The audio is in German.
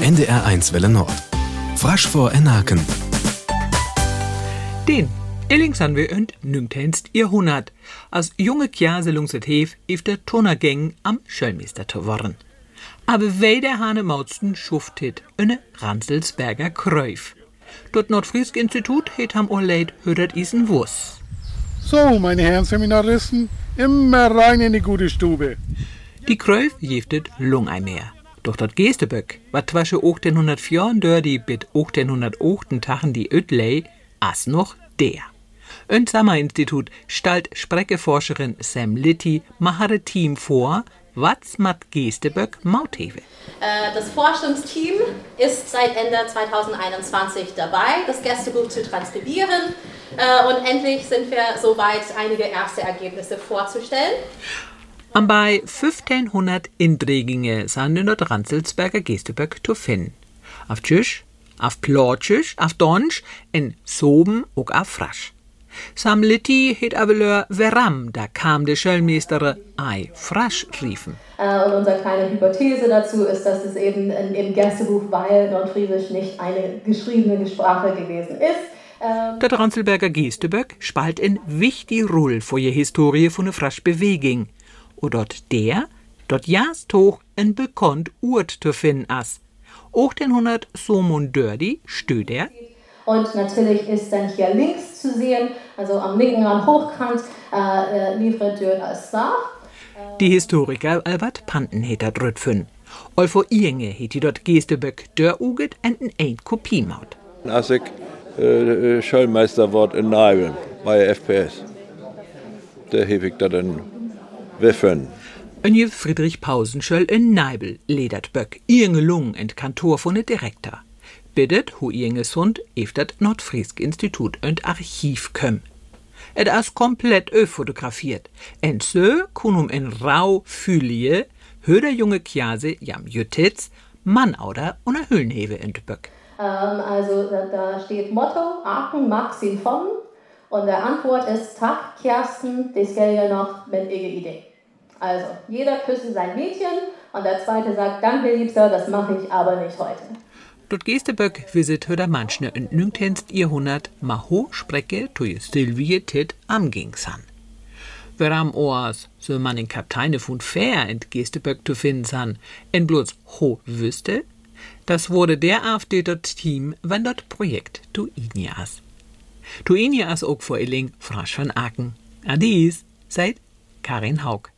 NDR1 Welle Nord. Frasch vor Enaken. Den Illings han wir und nüngtenst ihr hundert. Als junge Kjaselungs et Hef if der Turnergäng am Schöllmeister zu worden. Aber wei der Hane Mautsten schuftet eine Ranselsberger Kräuf. Dort Nordfriesk Institut het ham Orleid höret isen Wuss. So, meine Herren Seminaristen, immer rein in die gute Stube. Die Kräuf jeftet Lungeimeer. Doch dat Geesteböck, wat twasche 1834 bit 1808 Tachen die Ötley, as noch der. Ein Institut stalt Spreckeforscherin Sam Litty machere Team vor, was mat Geesteböck Mautheve. Äh, Das Forschungsteam ist seit Ende 2021 dabei, das Gästebuch zu transkribieren. Äh, Und endlich sind wir soweit, einige erste Ergebnisse vorzustellen. Am bei 1500 Indreginge sind in der Ranselsberger Geesteböck zu finden. Auf Tschüsch, auf Plotschüsch, auf Donsch, in Soben und auf Frasch. Sam Litti het aveleur Veram, da kam der Schöllmeister ei Frasch riefen. Äh, Und unsere kleine Hypothese dazu ist, dass es eben in- im Gästebuch, weil Nordfriesisch nicht eine geschriebene Sprache gewesen ist, ähm, Der Ranselberger Geesteböck spalt in wichtig Rolle vor je Historie von der Frasch Bewegung. Und dort der, dort jast hoch en bekannt Urt zu finden as. Auch den 100 Somon Dördi stöd er Und natürlich ist dann hier links zu sehen, also am linken Rand hochkant, äh, äh, Livre Dieu als Star. Die Historiker Albert Panten het dat rüt fün. All vor Inge het die dort Geesteböck dör uget en ein Kopiemaut. Als ik äh, äh, Schulmeister word in Nijben bij FPS. Daar heb ik dat een wiffen. En je Friedrich Pausenschöll in Neibel ledert Böck Inge Lung en Kantor von de Direktor. Bittet hu Inges Hund ef dat Nordfriesk Institut und Archiv kömm. Et as komplett ö fotografiert. En so kunum in rau Fülie hö der junge Kjase jam Jütitz Mann oder in de Böck. Ähm, also da, da steht Motto, Aachen mag sie von. Und der Antwort ist, Tag, Kersten, das gell ja noch mit ihre Idee. Also, jeder küsse sein Mädchen und der zweite sagt, danke, Liebster, das mache ich aber nicht heute. Dort Geesteböck visit höder manchne in nüngtenst Jahrhundert ma ho Sprecke tu je Sylvie tit am Gingsan. Wer am Oas so man den Kapteine von Fair ent Geesteböck zu finden san, en bloß ho wüsste, das wurde der AfD dort Team, wenn dort Projekt tu Inias. Tu Inias ook vor Illing, Frasch van Aken. Adies, seit Karin Haug.